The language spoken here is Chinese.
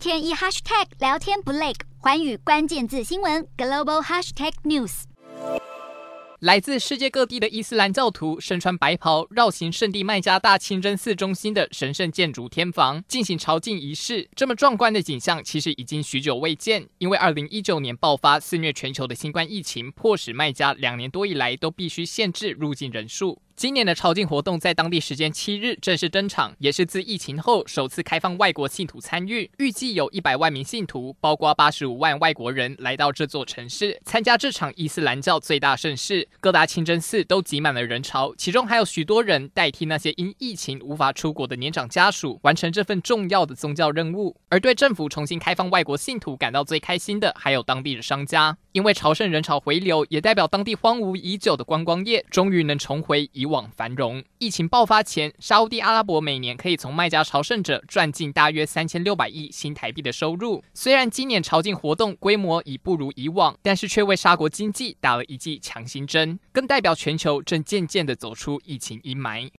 天一 hashtag 聊天不累，环宇关键字新闻 global hashtag news。来自世界各地的伊斯兰教徒身穿白袍，绕行圣地麦加大清真寺中心的神圣建筑天房进行朝觐仪式。这么壮观的景象，其实已经许久未见。因为2019年爆发肆虐全球的新冠疫情，迫使麦加两年多以来都必须限制入境人数。今年的朝觐活动在当地时间七日正式登场，也是自疫情后首次开放外国信徒参与。预计有一百万名信徒，包括八十五万外国人来到这座城市参加这场伊斯兰教最大盛事。各大清真寺都挤满了人潮，其中还有许多人代替那些因疫情无法出国的年长家属，完成这份重要的宗教任务。而对政府重新开放外国信徒感到最开心的，还有当地的商家，因为朝圣人潮回流，也代表当地荒芜已久的观光业终于能重回以往繁荣。疫情爆发前，沙乌地阿拉伯每年可以从卖家朝圣者赚进大约三千六百亿新台币的收入。虽然今年朝觐活动规模已不如以往，但是却为沙国经济打了一剂强心针，更代表全球正渐渐地走出疫情阴霾。